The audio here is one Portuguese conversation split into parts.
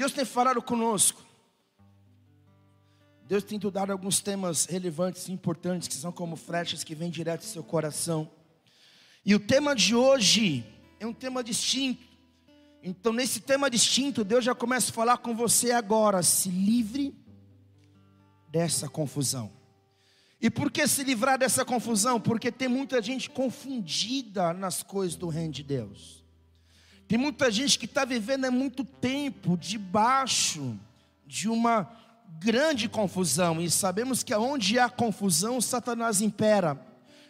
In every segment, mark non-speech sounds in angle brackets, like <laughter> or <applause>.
Deus tem falado conosco. Deus tem dado alguns temas relevantes e importantes que são como flechas que vêm direto do seu coração. E o tema de hoje é um tema distinto. Então, nesse tema distinto, Deus já começa a falar com você agora. Se livre dessa confusão. E por que se livrar dessa confusão? Porque tem muita gente confundida nas coisas do reino de Deus. Tem muita gente que está vivendo há muito tempo debaixo de uma grande confusão. E sabemos que aonde há confusão, Satanás impera.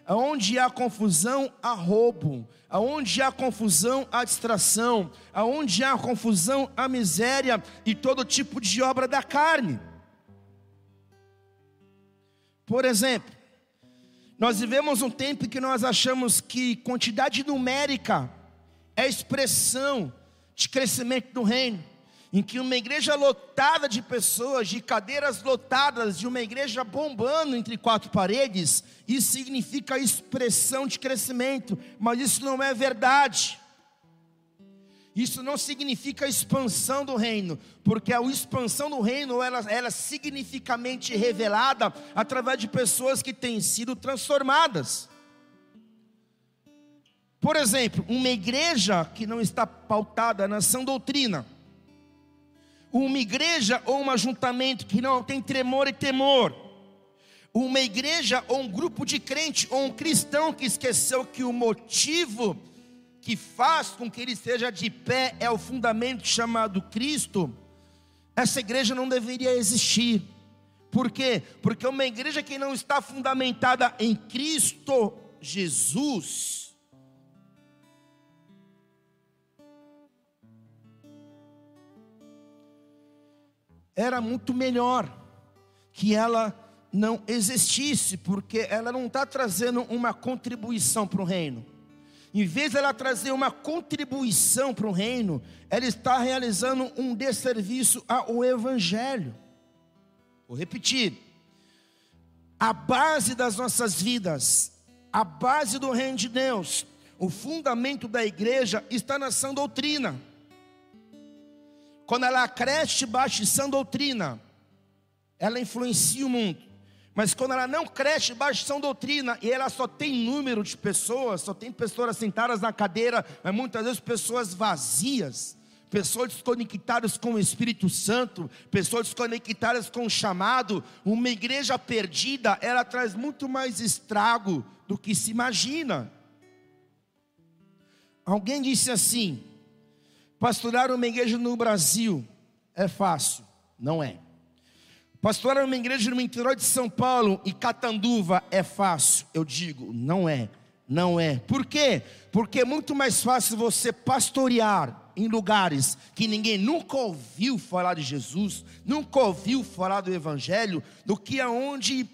Aonde há confusão, há roubo. Aonde há confusão, há distração. Aonde há confusão, há miséria e todo tipo de obra da carne. Por exemplo, nós vivemos um tempo em que nós achamos que quantidade numérica é expressão de crescimento do reino. Em que uma igreja lotada de pessoas, de cadeiras lotadas, de uma igreja bombando entre quatro paredes, isso significa expressão de crescimento, mas isso não é verdade. Isso não significa expansão do reino, porque a expansão do reino ela, ela é significamente revelada através de pessoas que têm sido transformadas. Por exemplo, uma igreja que não está pautada na sã doutrina, uma igreja ou um ajuntamento que não tem tremor e temor, uma igreja ou um grupo de crente ou um cristão que esqueceu que o motivo que faz com que ele esteja de pé é o fundamento chamado Cristo, essa igreja não deveria existir. Por quê? Porque uma igreja que não está fundamentada em Cristo Jesus, era muito melhor que ela não existisse, porque ela não está trazendo uma contribuição para o reino. Em vez de ela trazer uma contribuição para o reino, ela está realizando um desserviço ao Evangelho. Vou repetir. A base das nossas vidas, a base do reino de Deus, o fundamento da igreja está na sã doutrina. Quando ela cresce debaixo de sã doutrina, ela influencia o mundo. Mas quando ela não cresce debaixo de sã doutrina e ela só tem número de pessoas, só tem pessoas sentadas na cadeira, mas muitas vezes pessoas vazias, pessoas desconectadas com o Espírito Santo, pessoas desconectadas com o chamado, uma igreja perdida, ela traz muito mais estrago do que se imagina. Alguém disse assim: pastorar uma igreja no Brasil é fácil, não é. Pastorar uma igreja no interior de São Paulo e Catanduva é fácil? Eu digo, não é, não é. Por quê? Porque é muito mais fácil você pastorear em lugares que ninguém nunca ouviu falar de Jesus, nunca ouviu falar do Evangelho, do que aonde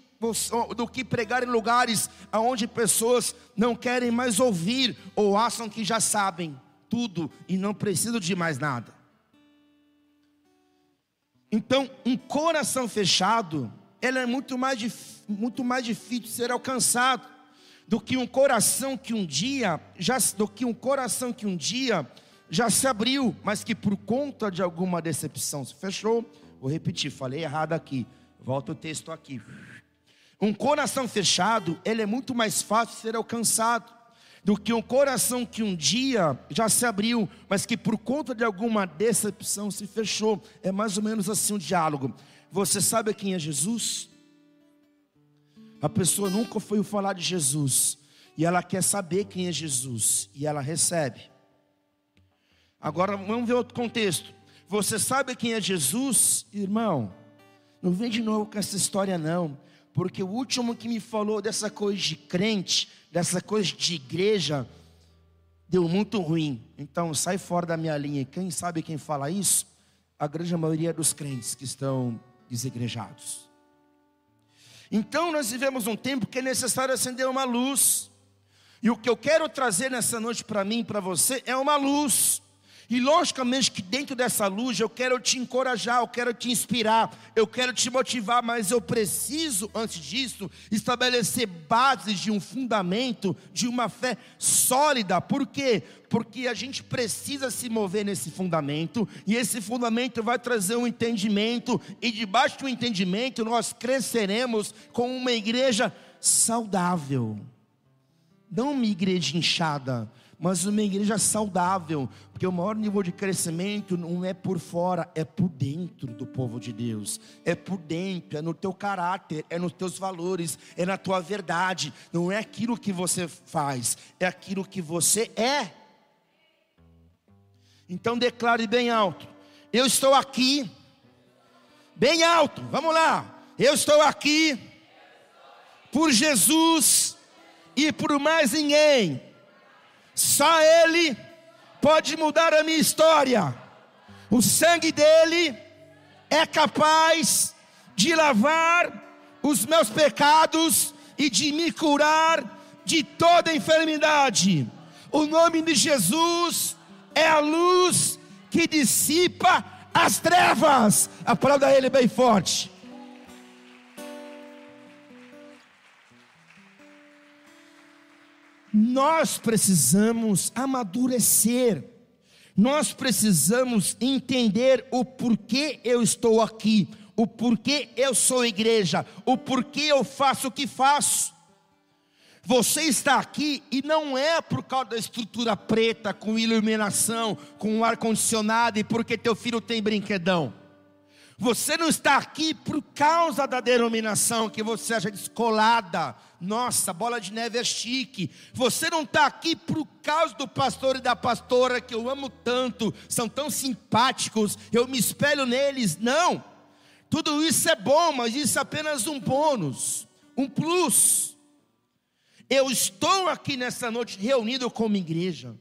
do que pregar em lugares aonde pessoas não querem mais ouvir ou acham que já sabem tudo e não precisam de mais nada. Então, um coração fechado, ele é muito mais, muito mais difícil de ser alcançado do que um coração que um dia já do que um coração que um dia já se abriu, mas que por conta de alguma decepção se fechou. Vou repetir, falei errado aqui. Volta o texto aqui. Um coração fechado, ele é muito mais fácil de ser alcançado do que um coração que um dia já se abriu, mas que por conta de alguma decepção se fechou. É mais ou menos assim um diálogo. Você sabe quem é Jesus? A pessoa nunca foi falar de Jesus e ela quer saber quem é Jesus e ela recebe. Agora vamos ver outro contexto. Você sabe quem é Jesus, irmão? Não vem de novo com essa história não, porque o último que me falou dessa coisa de crente dessa coisa de igreja, deu muito ruim. Então sai fora da minha linha. Quem sabe quem fala isso? A grande maioria dos crentes que estão desigrejados. Então nós vivemos um tempo que é necessário acender uma luz. E o que eu quero trazer nessa noite para mim e para você é uma luz. E logicamente que dentro dessa luz eu quero te encorajar, eu quero te inspirar, eu quero te motivar, mas eu preciso, antes disso, estabelecer bases de um fundamento, de uma fé sólida. Por quê? Porque a gente precisa se mover nesse fundamento, e esse fundamento vai trazer um entendimento, e debaixo do entendimento nós cresceremos com uma igreja saudável. Não uma igreja inchada, mas uma igreja saudável, porque o maior nível de crescimento não é por fora, é por dentro do povo de Deus, é por dentro, é no teu caráter, é nos teus valores, é na tua verdade, não é aquilo que você faz, é aquilo que você é. Então declare bem alto: Eu estou aqui, bem alto, vamos lá, eu estou aqui por Jesus e por mais ninguém só Ele pode mudar a minha história. O sangue dele é capaz de lavar os meus pecados e de me curar de toda enfermidade. O nome de Jesus é a luz que dissipa as trevas. Aplauda ele bem forte. Nós precisamos amadurecer, nós precisamos entender o porquê eu estou aqui, o porquê eu sou igreja, o porquê eu faço o que faço. Você está aqui e não é por causa da estrutura preta, com iluminação, com ar condicionado e porque teu filho tem brinquedão. Você não está aqui por causa da denominação que você acha descolada. Nossa, bola de neve é chique. Você não está aqui por causa do pastor e da pastora que eu amo tanto, são tão simpáticos, eu me espelho neles. Não. Tudo isso é bom, mas isso é apenas um bônus, um plus. Eu estou aqui nessa noite reunido como igreja.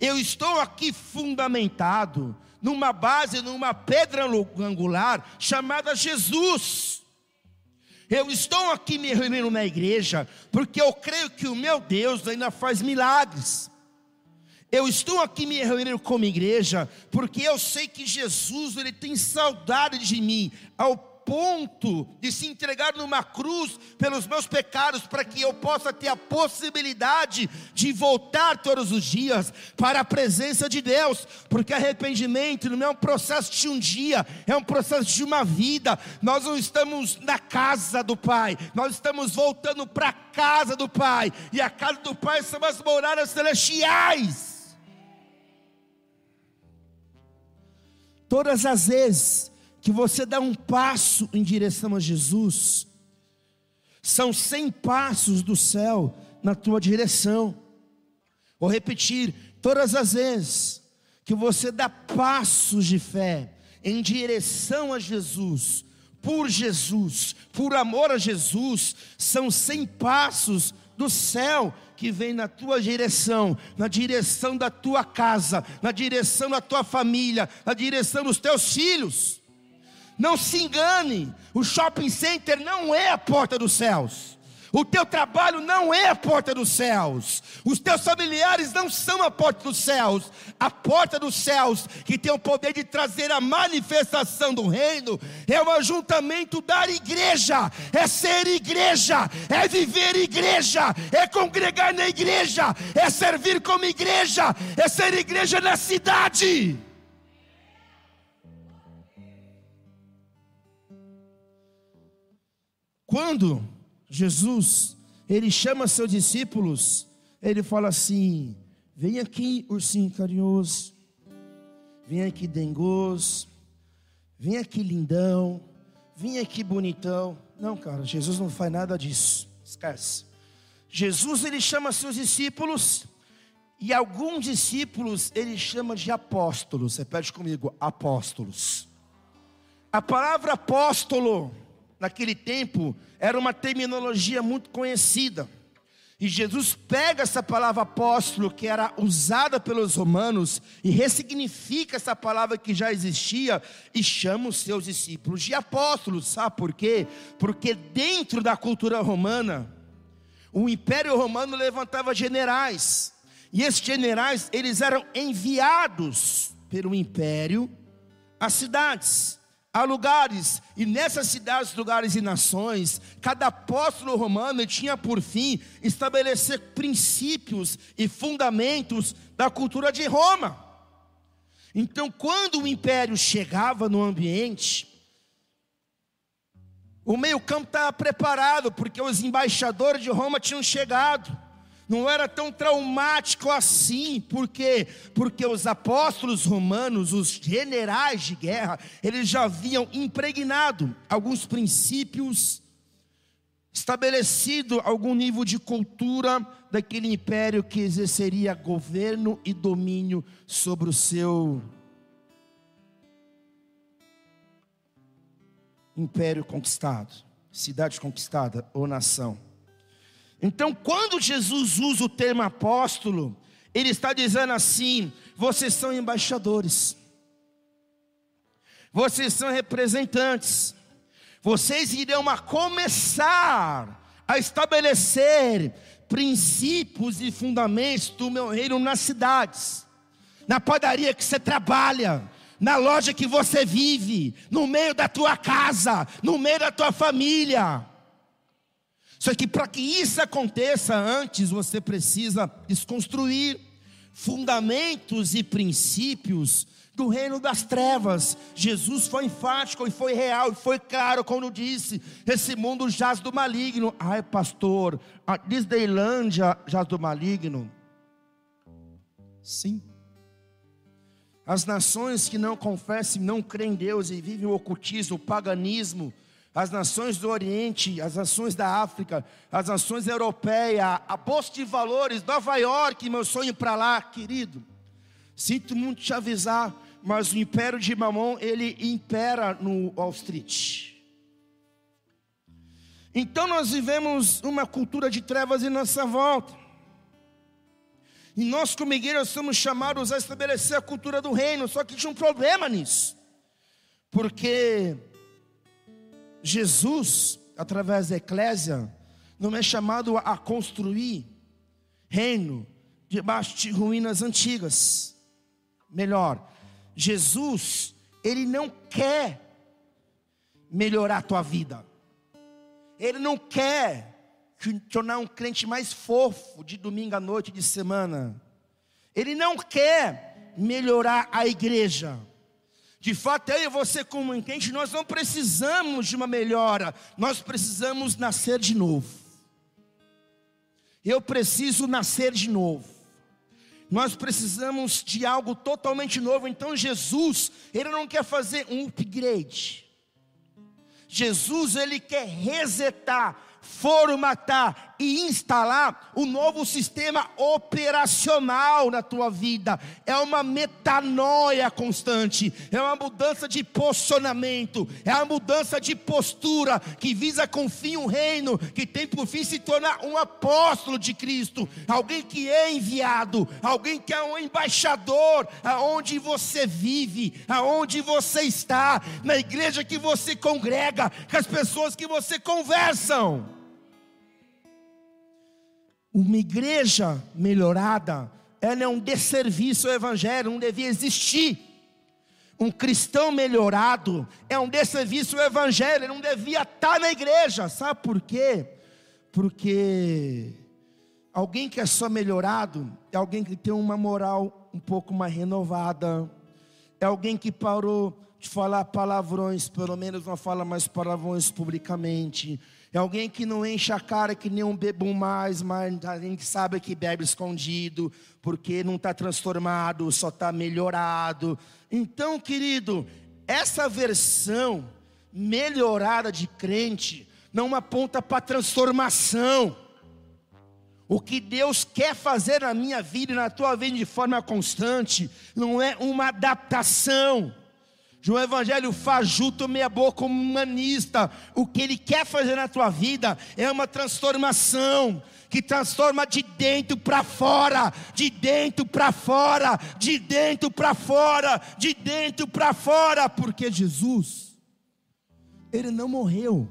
Eu estou aqui fundamentado numa base, numa pedra angular chamada Jesus. Eu estou aqui me reunindo na igreja porque eu creio que o meu Deus ainda faz milagres. Eu estou aqui me reunindo como igreja porque eu sei que Jesus ele tem saudade de mim ao ponto de se entregar numa cruz pelos meus pecados, para que eu possa ter a possibilidade de voltar todos os dias para a presença de Deus, porque arrependimento não é um processo de um dia, é um processo de uma vida. Nós não estamos na casa do Pai, nós estamos voltando para a casa do Pai, e a casa do Pai são as moradas celestiais. Todas as vezes que você dá um passo em direção a Jesus, são cem passos do céu na tua direção. Vou repetir, todas as vezes que você dá passos de fé em direção a Jesus, por Jesus, por amor a Jesus, são cem passos do céu que vem na tua direção, na direção da tua casa, na direção da tua família, na direção dos teus filhos. Não se engane, o shopping center não é a porta dos céus. O teu trabalho não é a porta dos céus. Os teus familiares não são a porta dos céus. A porta dos céus, que tem o poder de trazer a manifestação do reino, é o ajuntamento da igreja, é ser igreja, é viver igreja, é congregar na igreja, é servir como igreja, é ser igreja na cidade. Quando Jesus, ele chama seus discípulos, ele fala assim: vem aqui, ursinho carinhoso, vem aqui dengoso, vem aqui lindão, vem aqui bonitão. Não, cara, Jesus não faz nada disso, esquece. Jesus, ele chama seus discípulos, e alguns discípulos ele chama de apóstolos. Repete comigo, apóstolos. A palavra apóstolo naquele tempo, era uma terminologia muito conhecida. E Jesus pega essa palavra apóstolo, que era usada pelos romanos, e ressignifica essa palavra que já existia, e chama os seus discípulos de apóstolos. Sabe por quê? Porque dentro da cultura romana, o império romano levantava generais, e esses generais, eles eram enviados pelo império as cidades, a lugares, e nessas cidades, lugares e nações, cada apóstolo romano tinha por fim estabelecer princípios e fundamentos da cultura de Roma. Então, quando o império chegava no ambiente, o meio-campo estava preparado, porque os embaixadores de Roma tinham chegado não era tão traumático assim, por quê? Porque os apóstolos romanos, os generais de guerra, eles já haviam impregnado alguns princípios, estabelecido algum nível de cultura daquele império que exerceria governo e domínio sobre o seu império conquistado, cidade conquistada ou nação. Então, quando Jesus usa o termo apóstolo, ele está dizendo assim: vocês são embaixadores, vocês são representantes, vocês irão a começar a estabelecer princípios e fundamentos do meu reino nas cidades, na padaria que você trabalha, na loja que você vive, no meio da tua casa, no meio da tua família. Só que para que isso aconteça antes, você precisa desconstruir fundamentos e princípios do reino das trevas. Jesus foi enfático e foi real e foi claro quando disse: esse mundo jaz do maligno. Ai, pastor, a Disneylândia jaz do maligno. Sim. As nações que não confessam, não creem em Deus e vivem o ocultismo, o paganismo, as nações do Oriente, as nações da África, as nações europeias, a Bolsa de Valores, Nova York, meu sonho para lá, querido. Sinto muito te avisar, mas o império de Mamon, ele impera no Wall Street. Então nós vivemos uma cultura de trevas em nossa volta. E nós, como igreja, somos chamados a estabelecer a cultura do reino, só que tinha um problema nisso. Porque Jesus, através da eclésia, não é chamado a construir reino debaixo de ruínas antigas. Melhor, Jesus, ele não quer melhorar a tua vida. Ele não quer te tornar um crente mais fofo de domingo à noite, de semana. Ele não quer melhorar a igreja. De fato, eu e você, como crente, nós não precisamos de uma melhora, nós precisamos nascer de novo. Eu preciso nascer de novo. Nós precisamos de algo totalmente novo. Então, Jesus, Ele não quer fazer um upgrade. Jesus, Ele quer resetar formatar e instalar um novo sistema operacional na tua vida. É uma metanoia constante, é uma mudança de posicionamento, é uma mudança de postura que visa com fim um reino que tem por fim se tornar um apóstolo de Cristo, alguém que é enviado, alguém que é um embaixador aonde você vive, aonde você está, na igreja que você congrega, com as pessoas que você conversam. Uma igreja melhorada, ela é um desserviço ao Evangelho, não devia existir. Um cristão melhorado é um desserviço ao Evangelho, ele não devia estar na igreja, sabe por quê? Porque alguém que é só melhorado é alguém que tem uma moral um pouco mais renovada, é alguém que parou de falar palavrões, pelo menos não fala mais palavrões publicamente, é alguém que não enche a cara que nem um bebum mais, mas a gente sabe que bebe escondido, porque não está transformado, só está melhorado. Então, querido, essa versão melhorada de crente não aponta para transformação. O que Deus quer fazer na minha vida e na tua vida de forma constante não é uma adaptação de um evangelho fajuto, meia boca, humanista. O que ele quer fazer na tua vida é uma transformação que transforma de dentro para fora, de dentro para fora, de dentro para fora, de dentro para fora, porque Jesus ele não morreu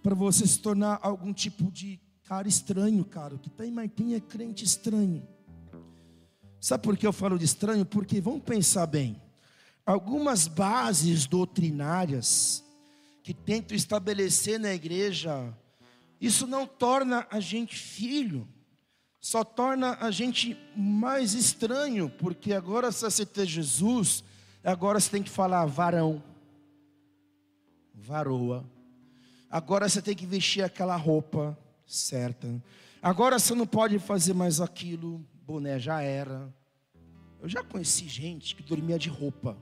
para você se tornar algum tipo de cara estranho, cara. Que tem Martim é crente estranho. Sabe por que eu falo de estranho? Porque vamos pensar bem. Algumas bases doutrinárias que tentam estabelecer na igreja, isso não torna a gente filho, só torna a gente mais estranho, porque agora se você ter Jesus, agora você tem que falar varão, varoa. Agora você tem que vestir aquela roupa certa. Agora você não pode fazer mais aquilo, boné já era. Eu já conheci gente que dormia de roupa.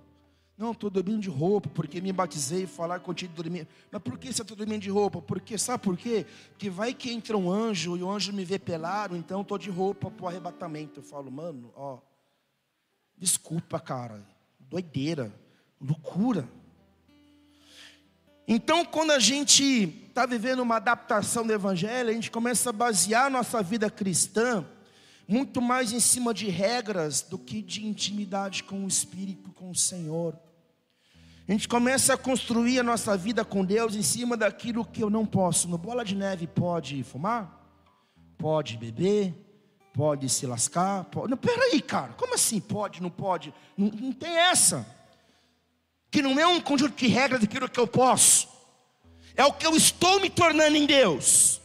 Não, estou dormindo de roupa porque me batizei e falar que eu tinha de dormir. Mas por que você está dormindo de roupa? Porque, sabe por quê? Porque vai que entra um anjo e o anjo me vê pelado, então estou de roupa para o arrebatamento. Eu falo, mano, ó, desculpa, cara, doideira, loucura. Então, quando a gente está vivendo uma adaptação do Evangelho, a gente começa a basear nossa vida cristã muito mais em cima de regras do que de intimidade com o Espírito, com o Senhor. A gente começa a construir a nossa vida com Deus em cima daquilo que eu não posso. No bola de neve pode fumar? Pode beber? Pode se lascar? Pode... Não, peraí, cara, como assim pode, não pode? Não, não tem essa. Que não é um conjunto de regras daquilo que eu posso. É o que eu estou me tornando em Deus.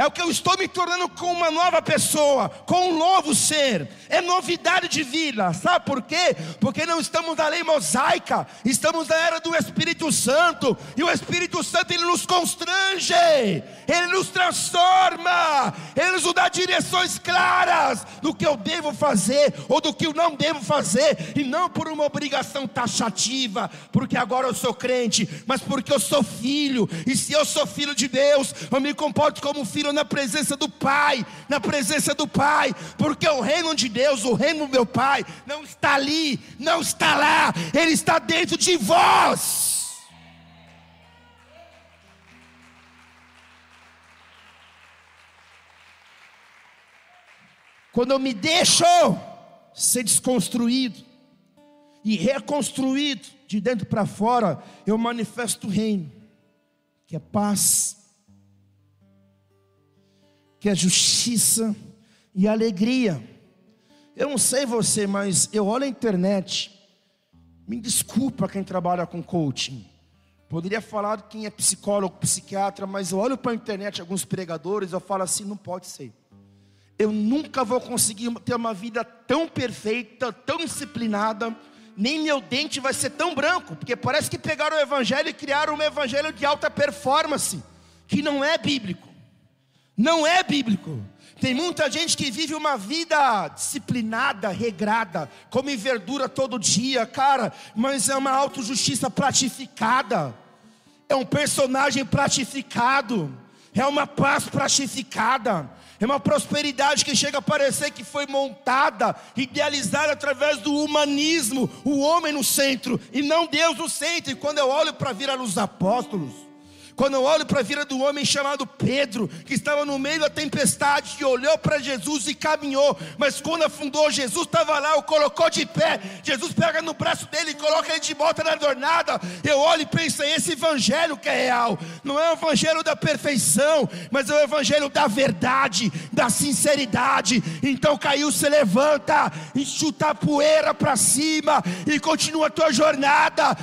É o que eu estou me tornando com uma nova pessoa, com um novo ser. É novidade de vida. Sabe por quê? Porque não estamos na lei mosaica, estamos na era do Espírito Santo. E o Espírito Santo ele nos constrange, ele nos transforma, ele nos dá direções claras do que eu devo fazer ou do que eu não devo fazer, e não por uma obrigação taxativa, porque agora eu sou crente, mas porque eu sou filho. E se eu sou filho de Deus, eu me comporto como filho na presença do Pai, na presença do Pai, porque o reino de Deus, o reino do meu Pai, não está ali, não está lá, Ele está dentro de vós. Quando eu me deixo ser desconstruído e reconstruído de dentro para fora, eu manifesto o reino, que é paz, que é justiça e alegria. Eu não sei você, mas eu olho a internet. Me desculpa quem trabalha com coaching. Poderia falar quem é psicólogo, psiquiatra, mas eu olho para a internet alguns pregadores, eu falo assim, não pode ser. Eu nunca vou conseguir ter uma vida tão perfeita, tão disciplinada, nem meu dente vai ser tão branco, porque parece que pegaram o evangelho e criaram um evangelho de alta performance, que não é bíblico. Não é bíblico. Tem muita gente que vive uma vida disciplinada, regrada, come verdura todo dia, cara, mas é uma autojustiça platificada, é um personagem platificado, é uma paz platificada, é uma prosperidade que chega a parecer que foi montada, idealizada através do humanismo, o homem no centro e não Deus no centro. E quando eu olho para vir a luz apóstolos, quando eu olho para a vida do homem chamado Pedro, que estava no meio da tempestade, e olhou para Jesus e caminhou, mas quando afundou, Jesus estava lá, o colocou de pé. Jesus pega no braço dele e coloca ele de volta na jornada. Eu olho e penso, é esse evangelho que é real, não é o evangelho da perfeição, mas é o evangelho da verdade, da sinceridade. Então caiu, se levanta, enxuta a poeira para cima e continua a tua jornada.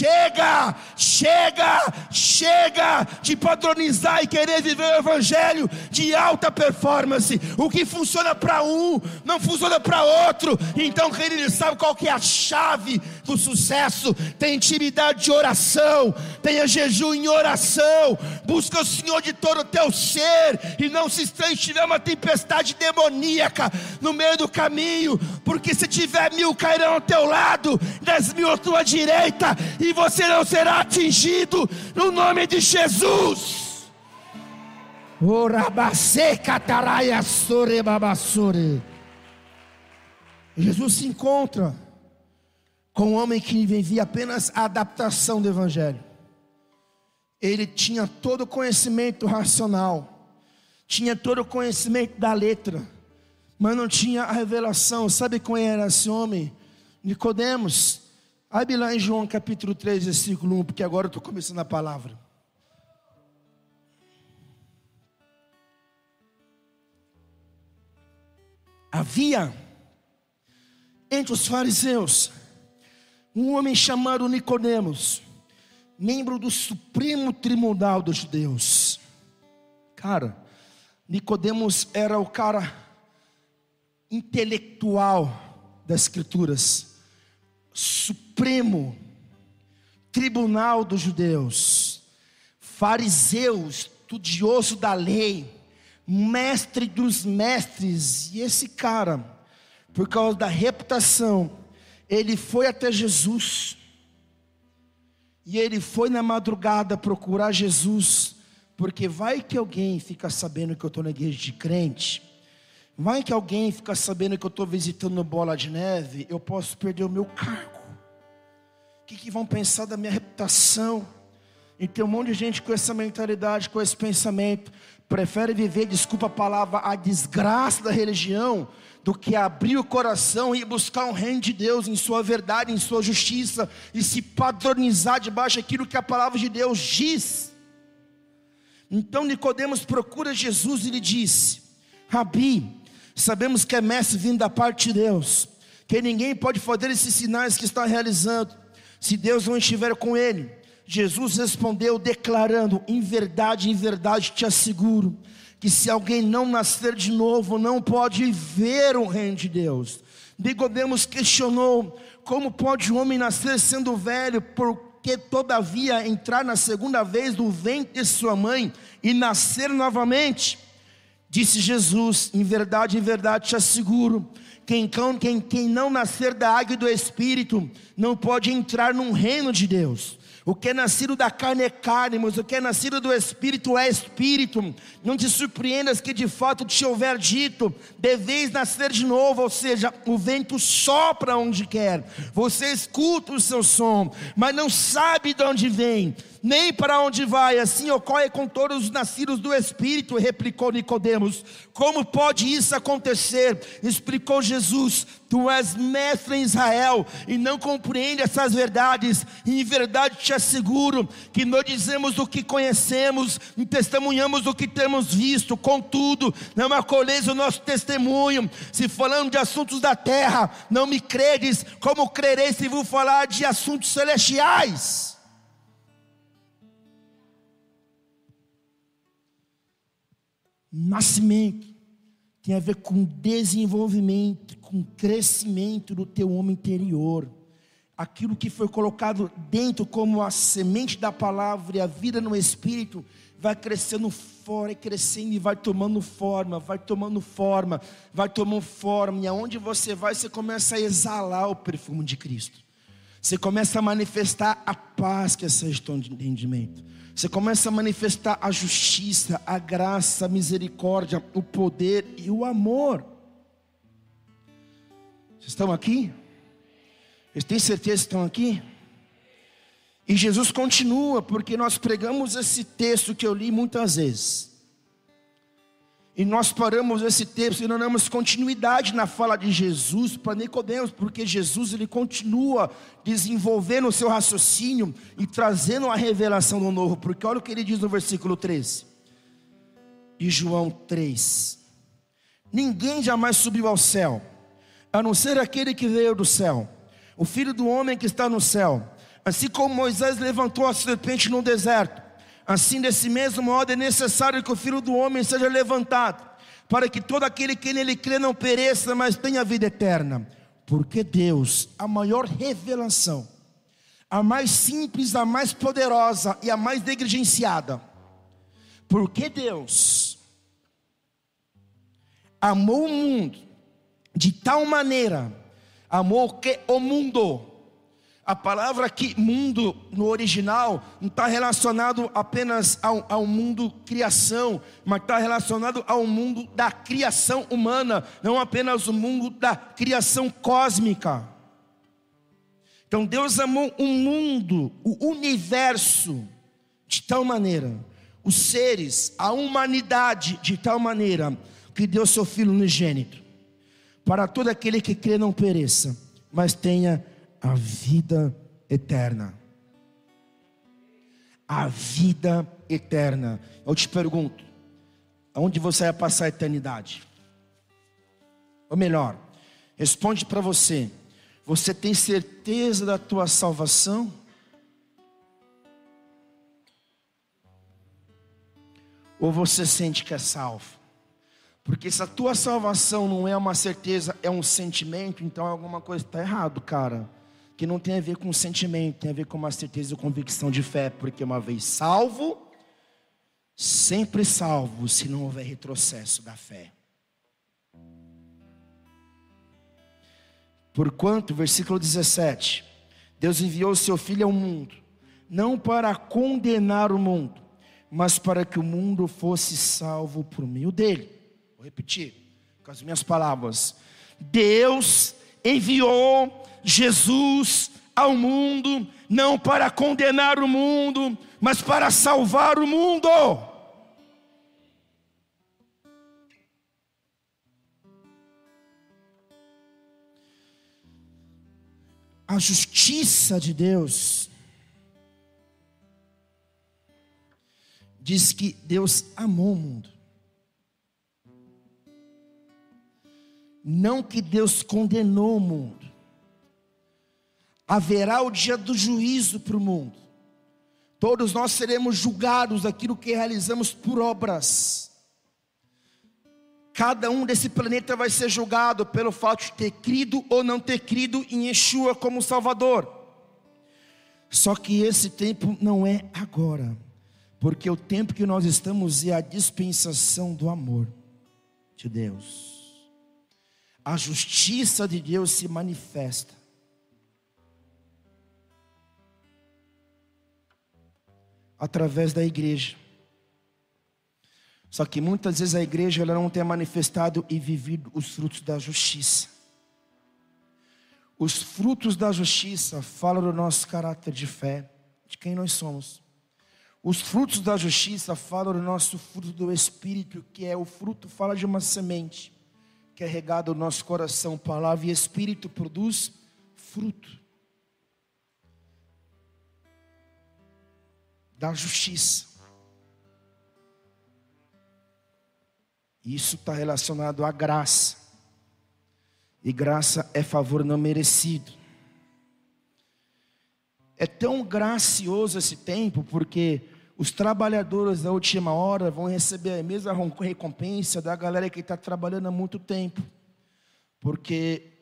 Chega, chega, chega de padronizar e querer viver o evangelho de alta performance. O que funciona para um não funciona para outro. Então, querido, sabe qual que é a chave do sucesso? Tem intimidade de oração, tenha jejum em oração, busca o Senhor de todo o teu ser e não se estranhe se tiver uma tempestade demoníaca no meio do caminho, porque se tiver mil cairão ao teu lado, dez mil à tua direita e você não será atingido no nome de Jesus. Jesus se encontra com um homem que vivia apenas a adaptação do Evangelho. Ele tinha todo o conhecimento racional, tinha todo o conhecimento da letra, mas não tinha a revelação. Sabe quem era esse homem? Nicodemos. Abre lá em João capítulo 3, versículo 1, porque agora eu estou começando a palavra. Havia entre os fariseus um homem chamado Nicodemos, membro do Supremo Tribunal dos Judeus. Cara, Nicodemos era o cara intelectual das escrituras, Supremo Tribunal dos Judeus, fariseu, estudioso da lei, mestre dos mestres, e esse cara, por causa da reputação, ele foi até Jesus, e ele foi na madrugada procurar Jesus, porque vai que alguém fica sabendo que eu estou na igreja de crente, vai que alguém fica sabendo que eu estou visitando bola de neve, eu posso perder o meu cargo. O que, que vão pensar da minha reputação? E tem um monte de gente com essa mentalidade, com esse pensamento, prefere viver, desculpa a palavra, a desgraça da religião, do que abrir o coração e buscar um reino de Deus em sua verdade, em sua justiça e se padronizar debaixo daquilo que a palavra de Deus diz. Então Nicodemos procura Jesus e lhe disse: Rabi, sabemos que é mestre vindo da parte de Deus, que ninguém pode fazer esses sinais que está realizando, se Deus não estiver com ele. Jesus respondeu, declarando: Em verdade, em verdade te asseguro, que se alguém não nascer de novo, não pode ver o reino de Deus. Nicodemos questionou: como pode o homem nascer sendo velho, porque todavia entrar na segunda vez no ventre de sua mãe e nascer novamente? Disse Jesus: em verdade, em verdade te asseguro, quem, quem, quem não nascer da água e do Espírito, não pode entrar no reino de Deus. O que é nascido da carne é carne, mas o que é nascido do Espírito é Espírito. Não te surpreendas que de fato te houver dito, deveis nascer de novo, ou seja, o vento sopra onde quer, você escuta o seu som, mas não sabe de onde vem, nem para onde vai. Assim ocorre com todos os nascidos do Espírito, replicou Nicodemos. Como pode isso acontecer? Explicou Jesus. Tu és mestre em Israel e não compreende essas verdades. E em verdade te asseguro que nós dizemos o que conhecemos e testemunhamos o que temos visto. Contudo, não acolheis o nosso testemunho. Se falando de assuntos da terra, não me credes, como crereis se vos falar de assuntos celestiais? Nascimento tem a ver com desenvolvimento, com crescimento do teu homem interior. Aquilo que foi colocado dentro como a semente da palavra e a vida no espírito vai crescendo fora, crescendo e vai tomando forma, vai tomando forma, vai tomando forma. E aonde você vai, você começa a exalar o perfume de Cristo. Você começa a manifestar a paz que é essa de entendimento. Você começa a manifestar a justiça, a graça, a misericórdia, o poder e o amor. Vocês estão aqui? Vocês têm certeza que estão aqui? E Jesus continua, porque nós pregamos esse texto que eu li muitas vezes. E nós paramos esse texto e não damos continuidade na fala de Jesus para Nicodemos, porque Jesus ele continua desenvolvendo o seu raciocínio e trazendo a revelação do novo, porque olha o que ele diz no versículo 13. De João 3. Ninguém jamais subiu ao céu, a não ser aquele que veio do céu, o filho do homem que está no céu. Assim como Moisés levantou a serpente no deserto, Assim, desse mesmo modo, é necessário que o Filho do Homem seja levantado, para que todo aquele que nele crê não pereça, mas tenha vida eterna. Porque Deus, a maior revelação, a mais simples, a mais poderosa e a mais negligenciada, porque Deus amou o mundo de tal maneira, amou que o mundo, a palavra aqui, mundo, no original, não está relacionado apenas ao, ao mundo criação, mas está relacionado ao mundo da criação humana, não apenas o mundo da criação cósmica. Então Deus amou o mundo, o universo, de tal maneira, os seres, a humanidade, de tal maneira, que deu seu Filho unigênito, para todo aquele que crê não pereça, mas tenha a vida eterna. A vida eterna. Eu te pergunto, aonde você vai passar a eternidade? Ou melhor, responde para você, Você tem certeza da tua salvação? Ou você sente que é salvo? Porque se a tua salvação não é uma certeza, é um sentimento, então alguma coisa está errado, cara. Que não tem a ver com sentimento, tem a ver com uma certeza e convicção de fé. Porque uma vez salvo, sempre salvo, se não houver retrocesso da fé. Porquanto, versículo 17: Deus enviou o seu Filho ao mundo, não para condenar o mundo, mas para que o mundo fosse salvo por meio dele. Vou repetir com as minhas palavras. Deus enviou Jesus ao mundo, não para condenar o mundo, mas para salvar o mundo. A justiça de Deus diz que Deus amou o mundo. Não que Deus condenou o mundo. Haverá o dia do juízo para o mundo. Todos nós seremos julgados daquilo que realizamos por obras. Cada um desse planeta vai ser julgado pelo fato de ter crido ou não ter crido em Yeshua como Salvador. Só que esse tempo não é agora, porque o tempo que nós estamos é a dispensação do amor de Deus a justiça de Deus se manifesta. Através da igreja. Só que muitas vezes a igreja ela não tem manifestado e vivido os frutos da justiça. Os frutos da justiça falam do nosso caráter de fé, de quem nós somos. Os frutos da justiça falam do nosso fruto do Espírito, que é o fruto, fala de uma semente que é regado no nosso coração, palavra e espírito, produz fruto da justiça. Isso está relacionado à graça. E graça é favor não merecido. É tão gracioso esse tempo, porque os trabalhadores da última hora vão receber a mesma recompensa da galera que está trabalhando há muito tempo, porque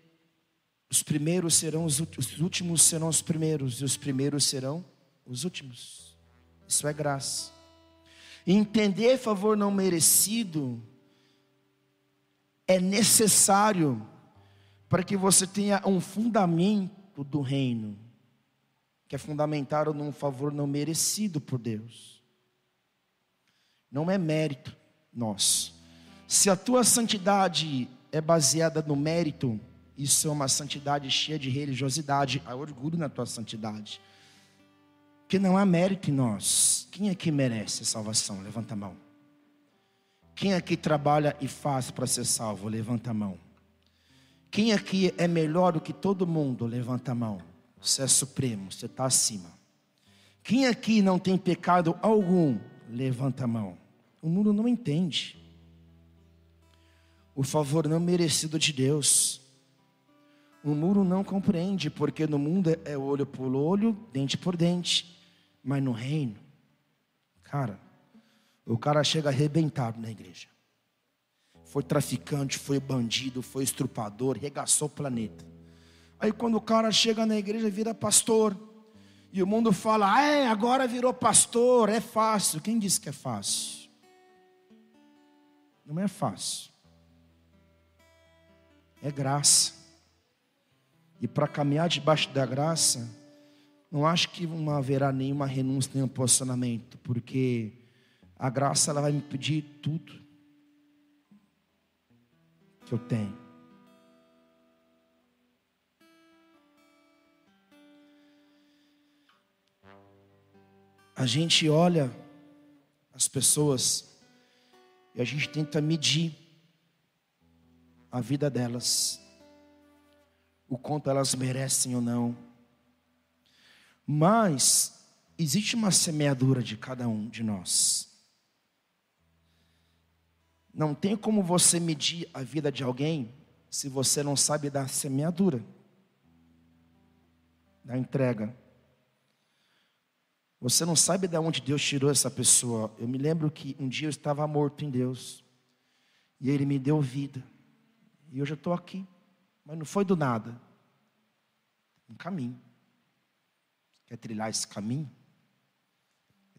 os primeiros serão os, os últimos serão os primeiros e os primeiros serão os últimos. Isso é graça. Entender favor não merecido é necessário para que você tenha um fundamento do reino que é fundamentado num favor não merecido por Deus. Não é mérito nosso. Se a tua santidade é baseada no mérito, isso é uma santidade cheia de religiosidade, há orgulho na tua santidade. Que não há mérito em nós. Quem aqui merece a salvação? Levanta a mão. Quem aqui trabalha e faz para ser salvo? Levanta a mão. Quem aqui é melhor do que todo mundo? Levanta a mão. Você é supremo, você está acima. Quem aqui não tem pecado algum, levanta a mão. O mundo não entende. O favor não merecido de Deus. O mundo não compreende, porque no mundo é olho por olho, dente por dente. Mas no reino, cara, o cara chega arrebentado na igreja. Foi traficante, foi bandido, foi estrupador, regaçou o planeta. Aí quando o cara chega na igreja, vira pastor. E o mundo fala: ah, é, agora virou pastor, é fácil. Quem disse que é fácil? Não é fácil. É graça. E para caminhar debaixo da graça, não acho que não haverá nenhuma renúncia, nenhum posicionamento, porque a graça ela vai me pedir tudo que eu tenho. a gente olha as pessoas e a gente tenta medir a vida delas, o quanto elas merecem ou não. Mas existe uma semeadura de cada um de nós. Não tem como você medir a vida de alguém se você não sabe da semeadura. da entrega. Você não sabe de onde Deus tirou essa pessoa. Eu me lembro que um dia eu estava morto em Deus. E Ele me deu vida. E hoje eu estou aqui. Mas não foi do nada. Um caminho. Quer trilhar esse caminho?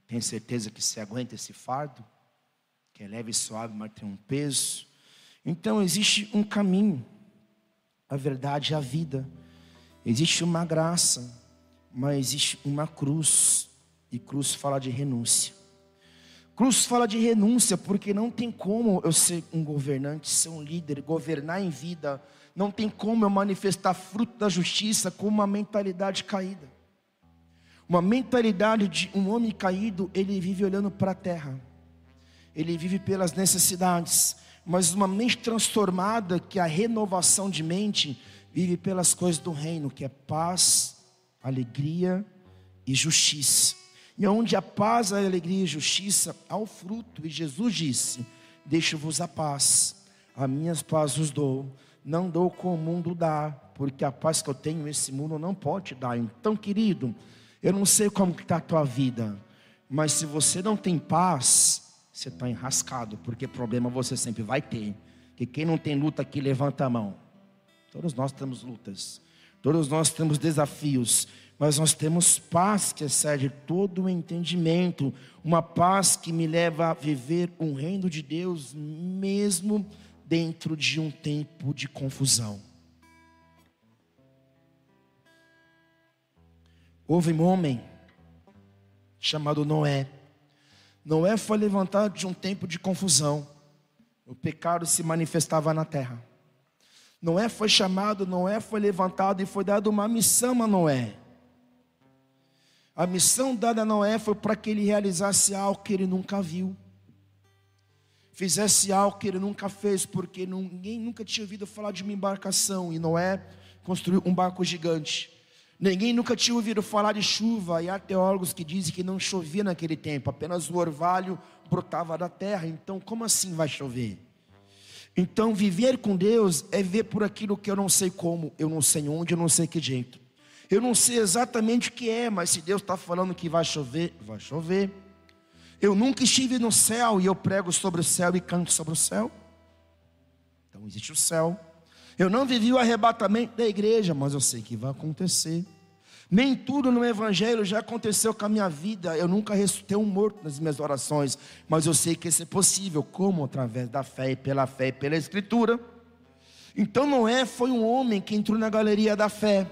Tem certeza que se aguenta esse fardo? Que é leve e suave, mas tem um peso. Então existe um caminho. A verdade é a vida. Existe uma graça, mas existe uma cruz. E cruz fala de renúncia. Cruz fala de renúncia, porque não tem como eu ser um governante, ser um líder, governar em vida. Não tem como eu manifestar fruto da justiça com uma mentalidade caída. Uma mentalidade de um homem caído, ele vive olhando para a terra. Ele vive pelas necessidades. Mas uma mente transformada, que é a renovação de mente, vive pelas coisas do reino, que é paz, alegria e justiça. E onde a paz, a alegria e justiça, há o fruto. E Jesus disse: Deixo-vos a paz, a minhas paz vos dou, não dou como o mundo dá, porque a paz que eu tenho esse mundo não pode dar. Então, querido, eu não sei como está a tua vida, mas se você não tem paz, você está enrascado, porque problema você sempre vai ter. Que quem não tem luta aqui, levanta a mão. Todos nós temos lutas, todos nós temos desafios, mas nós temos paz que excede todo o entendimento, uma paz que me leva a viver um reino de Deus, mesmo dentro de um tempo de confusão. Houve um homem chamado Noé. Noé foi levantado de um tempo de confusão. O pecado se manifestava na terra. Noé foi chamado, Noé foi levantado e foi dado uma missão a Noé. A missão dada a Noé foi para que ele realizasse algo que ele nunca viu. Fizesse algo que ele nunca fez, porque ninguém nunca tinha ouvido falar de uma embarcação. E Noé construiu um barco gigante. Ninguém nunca tinha ouvido falar de chuva. E há teólogos que dizem que não chovia naquele tempo, apenas o orvalho brotava da terra. Então, como assim vai chover? Então, viver com Deus é ver por aquilo que eu não sei como, eu não sei onde, eu não sei que jeito. Eu não sei exatamente o que é, mas se Deus está falando que vai chover, vai chover. Eu nunca estive no céu e eu prego sobre o céu e canto sobre o céu. Então existe o céu. Eu não vivi o arrebatamento da igreja, mas eu sei que vai acontecer. Nem tudo no Evangelho já aconteceu com a minha vida. Eu nunca ressuscitei um morto nas minhas orações, mas eu sei que isso é possível. Como? Através da fé e pela fé e pela Escritura. Então Noé foi um homem que entrou na galeria da fé.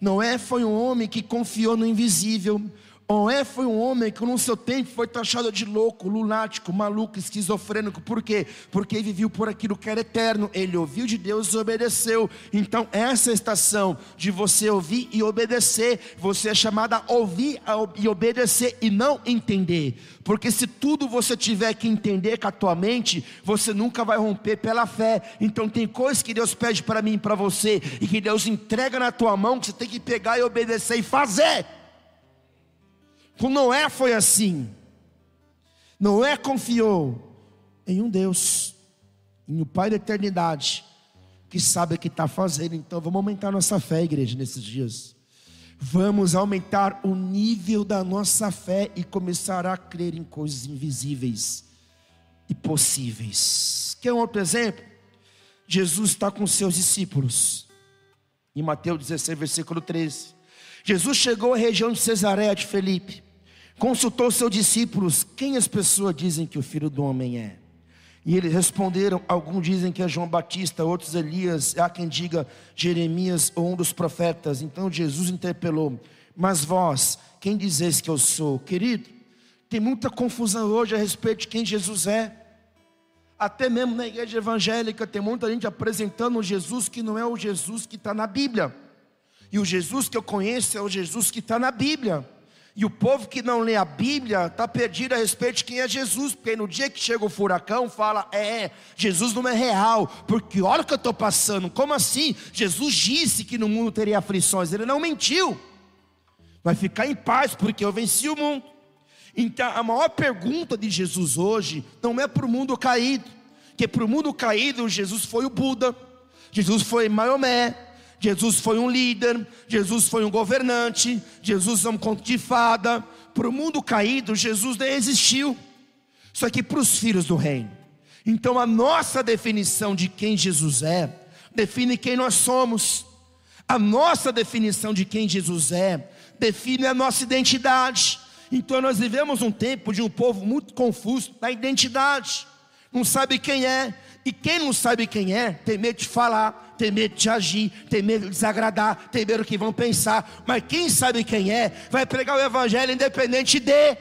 Noé foi um homem que confiou no invisível. Noé foi um homem que no seu tempo foi taxado de louco, lunático, maluco, esquizofrênico. Por quê? Porque ele viveu por aquilo que era eterno. Ele ouviu de Deus e obedeceu. Então, essa é estação de você ouvir e obedecer. Você é chamado a ouvir e obedecer e não entender. Porque se tudo você tiver que entender com a tua mente, você nunca vai romper pela fé. Então, tem coisas que Deus pede para mim e para você, e que Deus entrega na tua mão, que você tem que pegar e obedecer e fazer. Com Noé foi assim. Noé confiou em um Deus, em um Pai da eternidade, que sabe o que está fazendo. Então vamos aumentar nossa fé, igreja, nesses dias. Vamos aumentar o nível da nossa fé e começar a crer em coisas invisíveis e possíveis. Quer um outro exemplo? Jesus está com seus discípulos. Em Mateus 16, versículo 13. Jesus chegou à região de Cesareia de Felipe consultou seus discípulos: Quem as pessoas dizem que o filho do homem é? E eles responderam: Alguns dizem que é João Batista, outros Elias, há quem diga Jeremias ou um dos profetas. Então Jesus interpelou: Mas vós, quem dizeis que eu sou? Querido, tem muita confusão hoje a respeito de quem Jesus é. Até mesmo na igreja evangélica tem muita gente apresentando um Jesus que não é o Jesus que está na Bíblia. E o Jesus que eu conheço é o Jesus que está na Bíblia. E o povo que não lê a Bíblia está perdido a respeito de quem é Jesus, porque no dia que chega o furacão, fala: é, Jesus não é real, porque olha o que eu estou passando. Como assim? Jesus disse que no mundo teria aflições, ele não mentiu. Vai ficar em paz, porque eu venci o mundo. Então, a maior pergunta de Jesus hoje não é para o mundo caído, que para o mundo caído, Jesus foi o Buda, Jesus foi Maomé, Jesus foi um líder, Jesus foi um governante, Jesus é um conto de fada. Para o mundo caído, Jesus nem existiu. Só que para os filhos do reino. Então a nossa definição de quem Jesus é, define quem nós somos. A nossa definição de quem Jesus é, define a nossa identidade. Então nós vivemos um tempo de um povo muito confuso na identidade. Não sabe quem é, e quem não sabe quem é, tem medo de falar, tem medo de agir, tem medo de desagradar, tem medo do que vão pensar. Mas quem sabe quem é, vai pregar o evangelho independente de.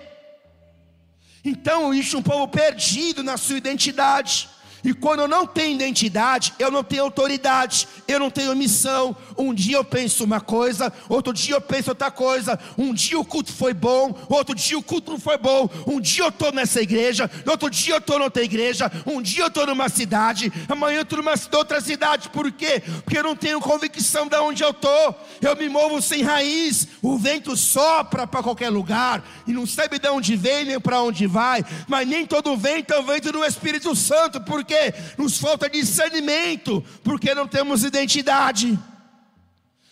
Então, existe um povo perdido na sua identidade. E quando eu não tenho identidade, eu não tenho autoridade, eu não tenho missão. Um dia eu penso uma coisa, outro dia eu penso outra coisa. Um dia o culto foi bom, outro dia o culto não foi bom. Um dia eu estou nessa igreja, outro dia eu estou noutra igreja. Um dia eu estou numa cidade, amanhã eu estou numa outra cidade. Por quê? Porque eu não tenho convicção de onde eu estou. Eu me movo sem raiz. O vento sopra para qualquer lugar e não sabe de onde vem nem para onde vai. Mas nem todo vento é o vento do Espírito Santo. Por quê? Quê? Nos falta discernimento, porque não temos identidade.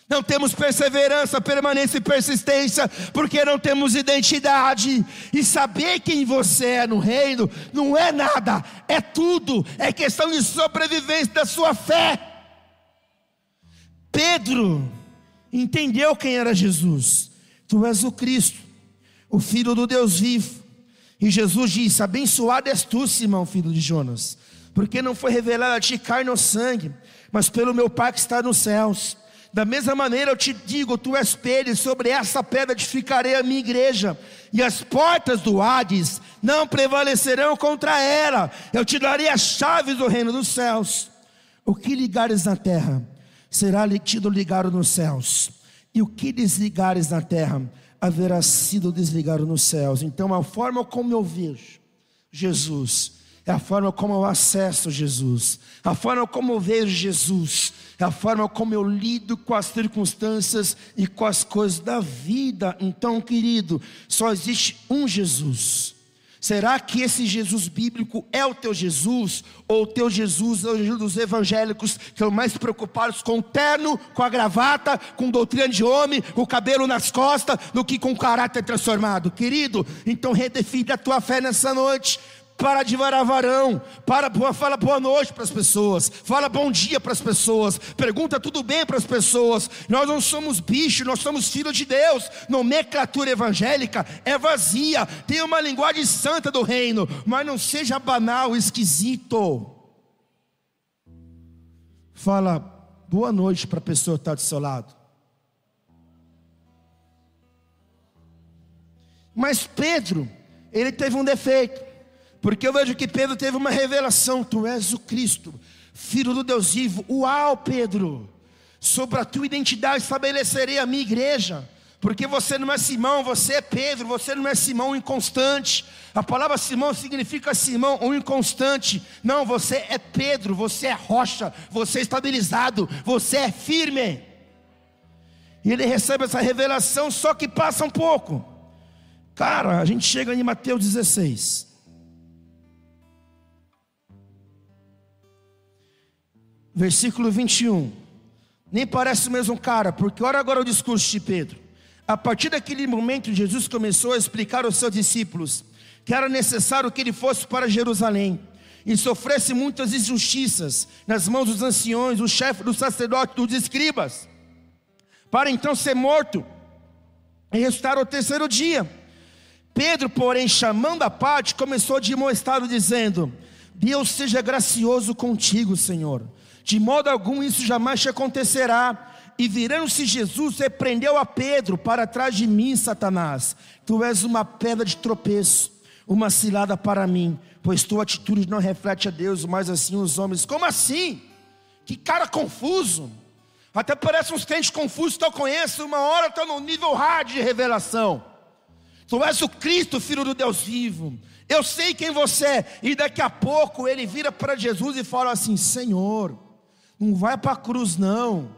Não temos perseverança, permanência e persistência, porque não temos identidade. E saber quem você é no reino não é nada, é tudo, é questão de sobrevivência da sua fé. Pedro entendeu quem era Jesus. Tu és o Cristo, o Filho do Deus vivo. E Jesus disse: Abençoado és tu, Simão, filho de Jonas porque não foi revelado a ti carne ou sangue, mas pelo meu Pai que está nos céus. Da mesma maneira eu te digo: tu és Pedro, sobre essa pedra edificarei a minha igreja, e as portas do Hades não prevalecerão contra ela. Eu te darei as chaves do reino dos céus. O que ligares na terra será tido ligado nos céus, e o que desligares na terra haverá sido desligado nos céus. Então, a forma como eu vejo Jesus é a forma como eu acesso Jesus, a forma como eu vejo Jesus, é a forma como eu lido com as circunstâncias e com as coisas da vida. Então, querido, só existe um Jesus. Será que esse Jesus bíblico é o teu Jesus? Ou o teu Jesus é o Jesus dos evangélicos que estão mais preocupados com o terno, com a gravata, com doutrina de homem, com o cabelo nas costas, do que com o caráter transformado? Querido, então redefine a tua fé nessa noite para de varar varão, para, fala boa noite para as pessoas, fala bom dia para as pessoas, pergunta tudo bem para as pessoas. Nós não somos bicho, nós somos filhos de Deus. Nomenclatura evangélica é vazia, tem uma linguagem santa do reino, mas não seja banal, esquisito. Fala boa noite para a pessoa que está do seu lado. Mas Pedro, ele teve um defeito. Porque eu vejo que Pedro teve uma revelação: Tu és o Cristo, Filho do Deus vivo. Uau, Pedro! Sobre a tua identidade estabelecerei a minha igreja. Porque você não é Simão, você é Pedro, você não é Simão inconstante. A palavra Simão significa Simão, um inconstante. Não, você é Pedro, você é rocha, você é estabilizado, você é firme. E ele recebe essa revelação, só que passa um pouco. Cara, a gente chega em Mateus 16. Versículo 21. Nem parece o mesmo cara, porque olha agora o discurso de Pedro. A partir daquele momento, Jesus começou a explicar aos seus discípulos que era necessário que ele fosse para Jerusalém e sofresse muitas injustiças nas mãos dos anciões, do chefe do sacerdote, dos escribas, para então ser morto e ressuscitar ao terceiro dia. Pedro, porém, chamando a parte, começou de estado dizendo: Deus seja gracioso contigo, Senhor de modo algum isso jamais te acontecerá. E virando-se Jesus, repreendeu a Pedro: Para trás de mim, Satanás, tu és uma pedra de tropeço, uma cilada para mim, pois tua atitude não reflete a Deus, mas assim os homens. Como assim? Que cara confuso. Até parece uns crentes confusos que eu conheço, uma hora estou no nível hard de revelação. Tu és o Cristo, Filho do Deus vivo. Eu sei quem você é. E daqui a pouco ele vira para Jesus e fala assim: Senhor, não vai para a cruz, não.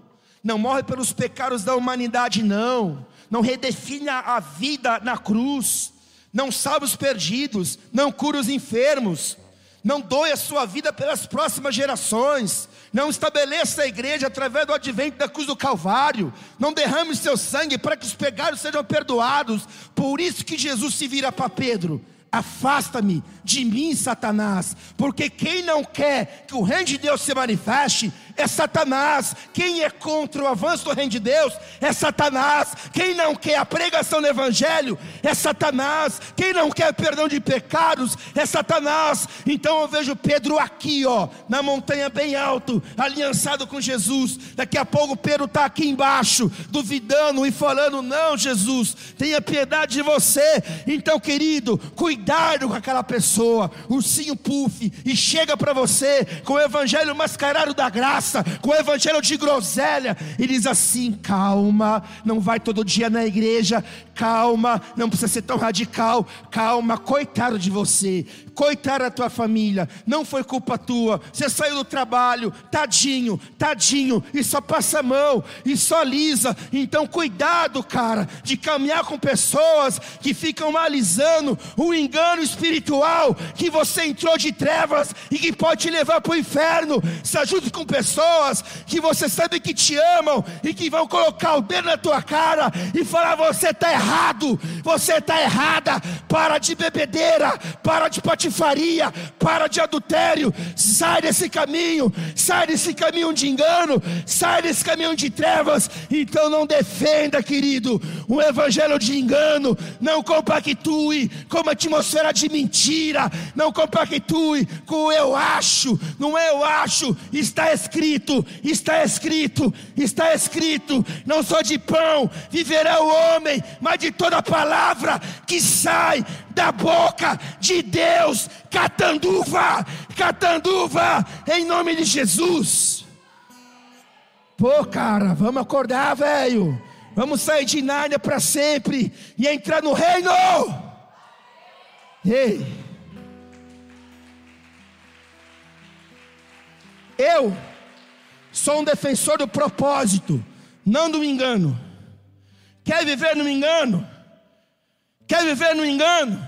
Não morre pelos pecados da humanidade, não. Não redefine a vida na cruz. Não salva os perdidos. Não cura os enfermos. não doe a sua vida pelas próximas gerações, não estabeleça a igreja através do advento da cruz do Calvário, não derrame seu sangue para que os pecados sejam perdoados. Por isso que Jesus se vira para Pedro Afasta-me de mim, Satanás, porque quem não quer que o reino de Deus se manifeste é Satanás. Quem é contra o avanço do reino de Deus é Satanás. Quem não quer a pregação do Evangelho é Satanás. Quem não quer perdão de pecados é Satanás. Então eu vejo Pedro aqui, ó, na montanha bem alto, aliançado com Jesus. Daqui a pouco Pedro está aqui embaixo, duvidando e falando: Não, Jesus, tenha piedade de você. Então, querido, cuidado com aquela pessoa, ursinho puff, e chega para você com o evangelho mascarado da graça, com o evangelho de groselha, e diz assim: calma, não vai todo dia na igreja, calma, não precisa ser tão radical, calma, coitado de você, coitado da tua família, não foi culpa tua, você saiu do trabalho, tadinho, tadinho, e só passa a mão, e só lisa, então cuidado, cara, de caminhar com pessoas que ficam malizando o engano espiritual, que você entrou de trevas e que pode te levar para o inferno, se ajude com pessoas que você sabe que te amam e que vão colocar o dedo na tua cara e falar: você está errado, você está errada, para de bebedeira, para de patifaria, para de adultério, sai desse caminho, sai desse caminho de engano, sai desse caminho de trevas. Então não defenda, querido, um evangelho de engano, não compactue com uma atmosfera de mentira, não compactue com o eu acho, não é eu acho, está escrito, está escrito, está escrito, não só de pão. Viverá o homem, mas de toda palavra que sai da boca de Deus, catanduva, catanduva, em nome de Jesus. Pô, cara, vamos acordar, velho. Vamos sair de Nárnia para sempre e entrar no reino. Ei. Eu sou um defensor do propósito, não do engano. Quer viver no engano? Quer viver no engano?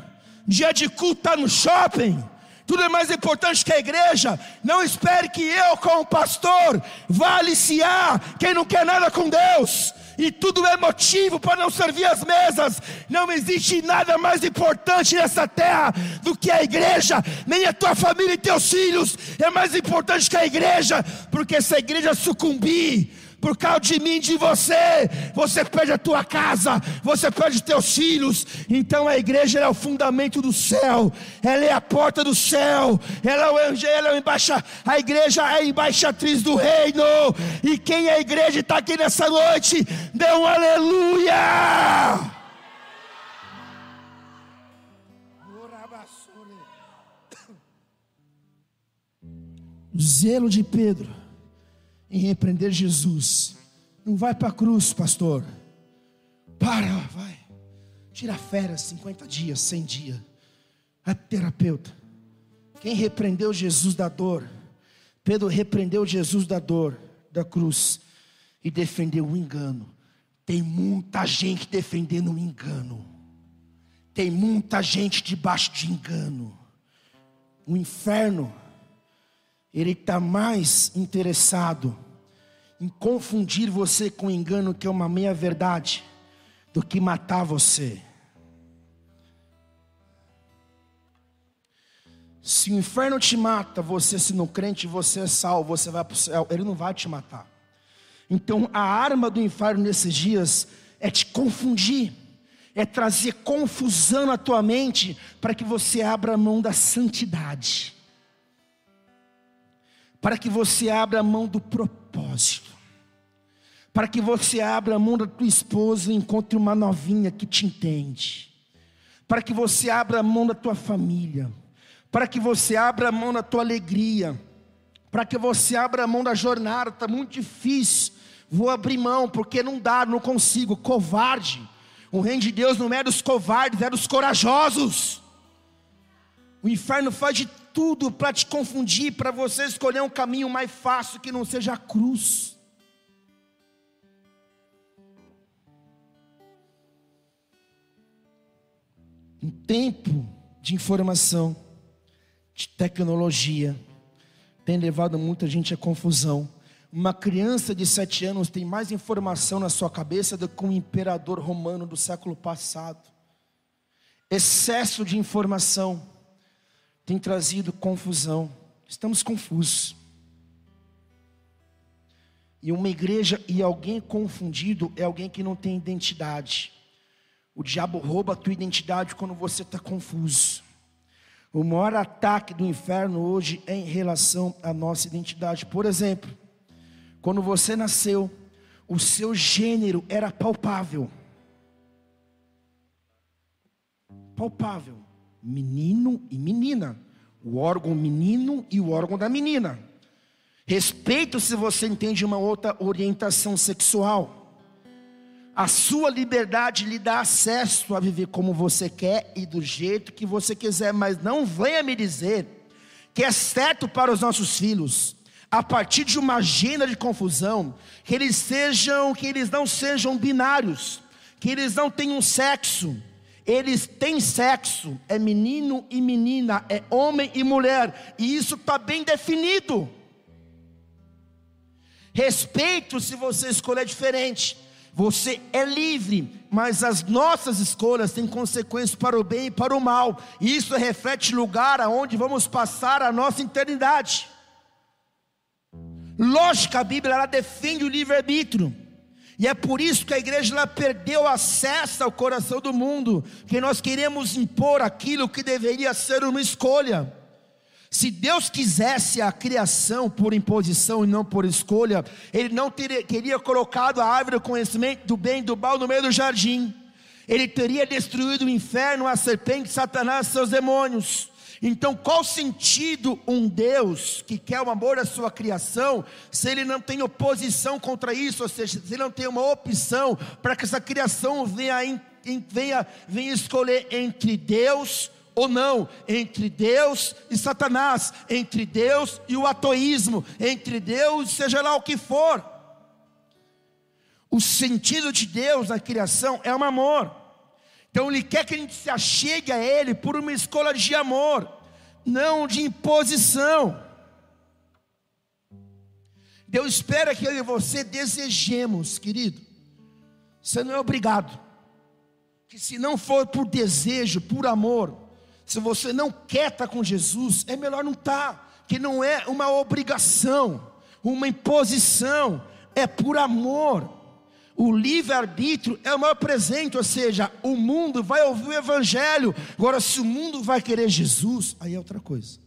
Dia de culto está no shopping. Tudo é mais importante que a igreja. Não espere que eu, como pastor, vá aliciar quem não quer nada com Deus. E tudo é motivo para não servir as mesas. Não existe nada mais importante nessa terra do que a igreja. Nem a tua família e teus filhos é mais importante que a igreja, porque se a igreja sucumbir, por causa de mim, de você, você perde a tua casa, você perde teus filhos. Então a igreja é o fundamento do céu, ela é a porta do céu, ela é o ela é o embaixa, a igreja é a embaixatriz do reino. E quem é a igreja está aqui nessa noite, dê um aleluia. <coughs> O zelo de Pedro em repreender Jesus. Não vai para a cruz, pastor. Para, vai. Tira férias 50 dias, 100 dias. É terapeuta. Quem repreendeu Jesus da dor? Pedro repreendeu Jesus da dor, da cruz, e defendeu o engano. Tem muita gente defendendo o engano. Tem muita gente debaixo de engano. O inferno ele está mais interessado em confundir você com engano que é uma meia verdade do que matar você. Se o inferno te mata, você se no crente você é salvo, você vai para o céu, ele não vai te matar. Então a arma do inferno nesses dias é te confundir, é trazer confusão na tua mente para que você abra a mão da santidade para que você abra a mão do propósito, para que você abra a mão da tua esposa e encontre uma novinha que te entende, para que você abra a mão da tua família, para que você abra a mão da tua alegria, para que você abra a mão da jornada, está muito difícil, vou abrir mão, porque não dá, não consigo, covarde. O reino de Deus não é dos covardes, é dos corajosos. O inferno faz de tudo para te confundir, para você escolher um caminho mais fácil que não seja a cruz. Um tempo de informação, de tecnologia tem levado muita gente à confusão. Uma criança de sete anos tem mais informação na sua cabeça do que um imperador romano do século passado. Excesso de informação tem trazido confusão. Estamos confusos. E uma igreja e alguém confundido é alguém que não tem identidade. O diabo rouba a tua identidade quando você está confuso. O maior ataque do inferno hoje é em relação à nossa identidade. Por exemplo, quando você nasceu, o seu gênero era palpável. Palpável. Menino e menina. O órgão menino e o órgão da menina. Respeito se você entende uma outra orientação sexual. A sua liberdade lhe dá acesso a viver como você quer e do jeito que você quiser, mas não venha me dizer que é certo para os nossos filhos, a partir de uma agenda de confusão, que eles sejam, que eles não sejam binários, que eles não tenham sexo. Eles têm sexo, é menino e menina, é homem e mulher, e isso está bem definido. Respeito se você escolher diferente. Você é livre, mas as nossas escolhas têm consequências para o bem e para o mal. E isso reflete lugar aonde vamos passar a nossa eternidade. Lógico, a Bíblia ela defende o livre-arbítrio. E é por isso que a igreja ela perdeu acesso ao coração do mundo, que nós queremos impor aquilo que deveria ser uma escolha. Se Deus quisesse a criação por imposição e não por escolha, Ele não teria, teria colocado a árvore do conhecimento do bem e do mal no meio do jardim. Ele teria destruído o inferno, a serpente, Satanás, seus demônios. Então, qual sentido um Deus que quer o amor à sua criação, se ele não tem oposição contra isso, ou seja, se ele não tem uma opção para que essa criação venha, venha, venha escolher entre Deus ou não, entre Deus e Satanás, entre Deus e o atoísmo, entre Deus, seja lá o que for. O sentido de Deus na criação é o amor. Então Ele quer que a gente se achegue a Ele por uma escolha de amor, não de imposição. Deus espera que eu e você desejemos, querido. Você não é obrigado. Que se não for por desejo, por amor, se você não quer estar com Jesus, é melhor não estar, que não é uma obrigação, uma imposição, é por amor. O livre-arbítrio é o maior presente, ou seja, o mundo vai ouvir o Evangelho. Agora, se o mundo vai querer Jesus, aí é outra coisa.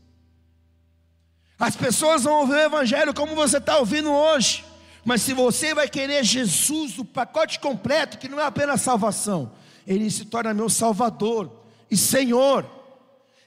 As pessoas vão ouvir o Evangelho como você está ouvindo hoje. Mas se você vai querer Jesus, o pacote completo, que não é apenas salvação, ele se torna meu Salvador e Senhor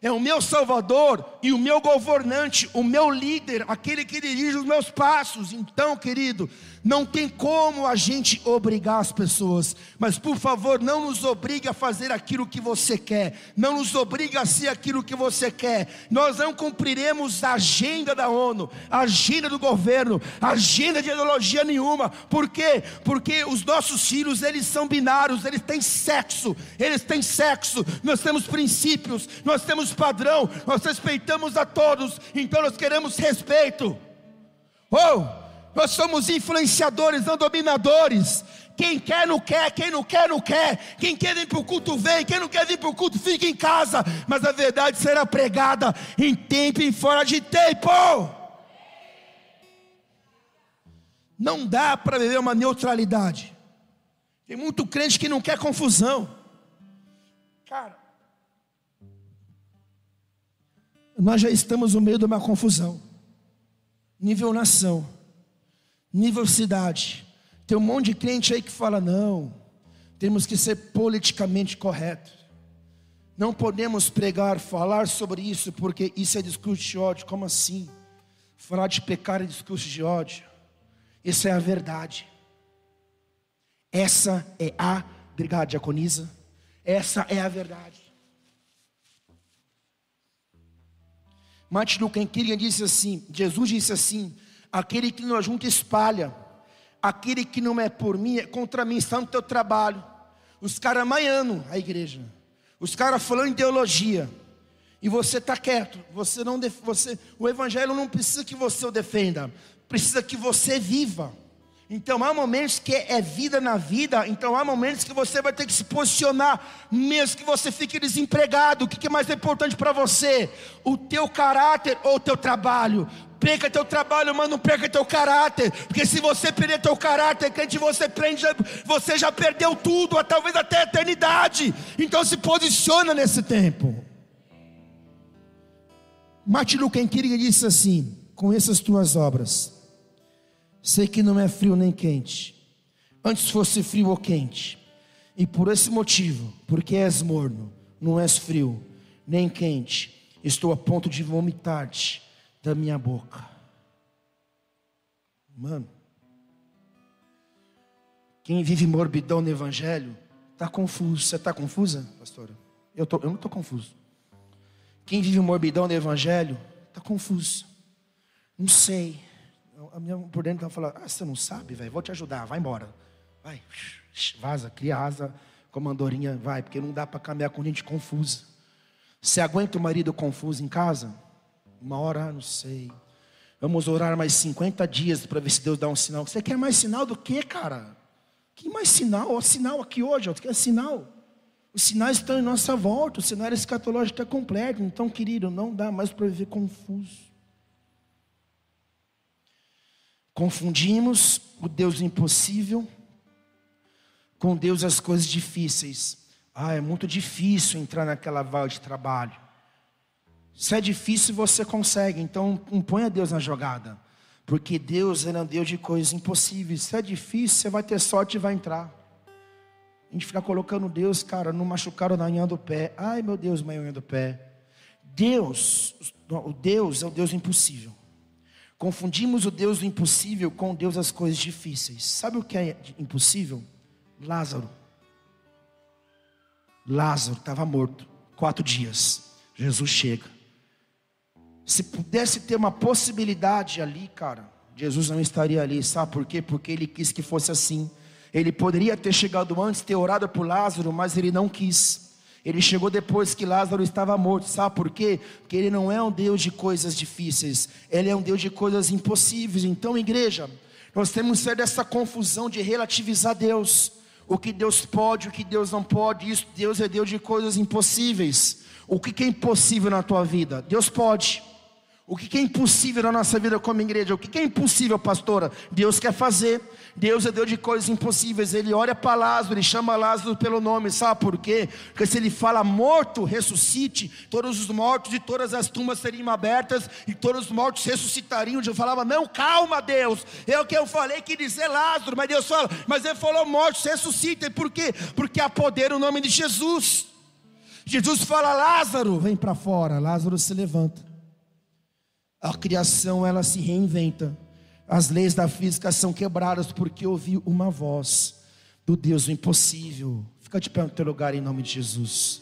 é o meu Salvador e o meu governante, o meu líder, aquele que dirige os meus passos. Então, querido, não tem como a gente obrigar as pessoas, mas por favor, não nos obrigue a fazer aquilo que você quer, não nos obrigue a ser aquilo que você quer. Nós não cumpriremos a agenda da ONU, a agenda do governo, a agenda de ideologia nenhuma. Por quê? Porque os nossos filhos, eles são binários, eles têm sexo, eles têm sexo. Nós temos princípios, nós temos padrão, nós respeitamos a todos, então nós queremos respeito. Oh! Nós somos influenciadores, não dominadores. Quem quer, não quer. Quem não quer, não quer. Quem quer vir para o culto, vem. Quem não quer vir para o culto, fica em casa. Mas a verdade será pregada em tempo e fora de tempo. Não dá para viver uma neutralidade. Tem muito crente que não quer confusão. Cara, nós já estamos no meio de uma confusão. Nível nação nível cidade. Tem um monte de crente aí que fala: não, temos que ser politicamente correto. Não podemos pregar, falar sobre isso, porque isso é discurso de ódio. Como assim? Falar de pecar é discurso de ódio. Isso é a verdade. Essa é a, obrigado, diaconisa. Essa é a verdade. Martin Luther King disse assim: Jesus disse assim: Aquele que não ajunta espalha. Aquele que não é por mim é contra mim, está no teu trabalho. Os caras maiando a igreja. Os caras falando em teologia. E você está quieto. Você não você, o evangelho não precisa que você o defenda, precisa que você viva. Então há momentos que é vida na vida, então há momentos que você vai ter que se posicionar, mesmo que você fique desempregado. O que é mais importante para você? O teu caráter ou o teu trabalho? Perca teu trabalho, mas não perca teu caráter. Porque se você perder teu caráter, crente, você prende, você já perdeu tudo, talvez até a eternidade. Então se posiciona nesse tempo. Martin Luther King disse assim: com essas tuas obras, sei que não é frio nem quente, antes fosse frio ou quente, e por esse motivo, porque és morno, não és frio nem quente, estou a ponto de vomitar-te da minha boca. Mano, quem vive morbidão no Evangelho está confuso. Você está confusa, pastora? Eu, tô, eu não estou confuso. Quem vive morbidão no Evangelho está confuso. Não sei. A minha por dentro está falando: Ah, você não sabe, velho? Vou te ajudar, vai embora. Vai, vaza, cria asa, comandorinha, vai, porque não dá para caminhar com gente confusa. Você aguenta o marido confuso em casa? Uma hora, não sei. Vamos orar mais 50 dias para ver se Deus dá um sinal. Você quer mais sinal do que, cara? Que mais sinal? O sinal aqui hoje, ó, quer sinal? Os sinais estão em nossa volta, o cenário escatológico está completo. Então, querido, não dá mais para viver confuso. Confundimos o Deus impossível com Deus as coisas difíceis. Ah, é muito difícil entrar naquela vala de trabalho. Se é difícil, você consegue. Então, põe a Deus na jogada. Porque Deus é um Deus de coisas impossíveis. Se é difícil, você vai ter sorte e vai entrar. A gente fica colocando Deus, cara, no machucaram na unha do pé. Ai, meu Deus, minha unha do pé. Deus, o Deus é o Deus impossível. Confundimos o Deus do impossível com o Deus das coisas difíceis. Sabe o que é impossível? Lázaro. Lázaro estava morto. Quatro dias. Jesus chega. Se pudesse ter uma possibilidade ali, cara, Jesus não estaria ali, sabe por quê? Porque ele quis que fosse assim. Ele poderia ter chegado antes, ter orado por Lázaro, mas ele não quis. Ele chegou depois que Lázaro estava morto, sabe por quê? Porque ele não é um Deus de coisas difíceis, ele é um Deus de coisas impossíveis. Então, igreja, nós temos que ser dessa confusão de relativizar Deus, o que Deus pode, o que Deus não pode. Isso, Deus é Deus de coisas impossíveis. O que é impossível na tua vida? Deus pode. O que é impossível na nossa vida como igreja? O que é impossível, pastora? Deus quer fazer. Deus é Deus de coisas impossíveis. Ele olha para Lázaro, ele chama Lázaro pelo nome. Sabe por quê? Porque se ele fala morto, ressuscite, todos os mortos e todas as tumbas seriam abertas e todos os mortos ressuscitariam. Eu falava, não, calma, Deus. É o que eu falei que dizer Lázaro. Mas Deus fala, mas ele falou mortos, ressuscitem. Por quê? Porque há poder no nome de Jesus. Jesus fala, Lázaro, vem para fora. Lázaro se levanta. A criação ela se reinventa. As leis da física são quebradas porque ouvi uma voz do Deus do impossível. Fica de pé no teu lugar em nome de Jesus.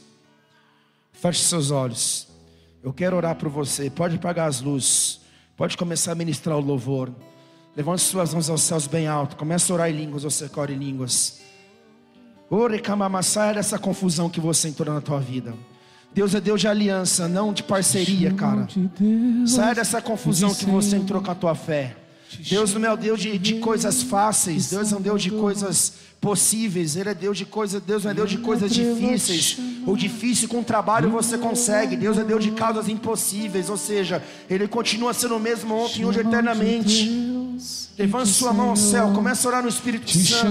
Feche seus olhos. Eu quero orar por você. Pode apagar as luzes. Pode começar a ministrar o louvor. Levante suas mãos aos céus bem alto. Comece a orar em línguas, você ora em línguas. Ore, saia dessa confusão que você entrou na tua vida. Deus é Deus de aliança, não de parceria, cara. Sai dessa confusão que você entrou com a tua fé. Deus não é o Deus de, de coisas fáceis, Deus é um Deus de coisas possíveis, Ele é Deus de coisas, Deus não é Deus de coisas difíceis. O difícil com trabalho você consegue, Deus é Deus de causas impossíveis, ou seja, Ele continua sendo o mesmo ontem, hoje, eternamente. Levante sua mão ao céu, comece a orar no Espírito Santo.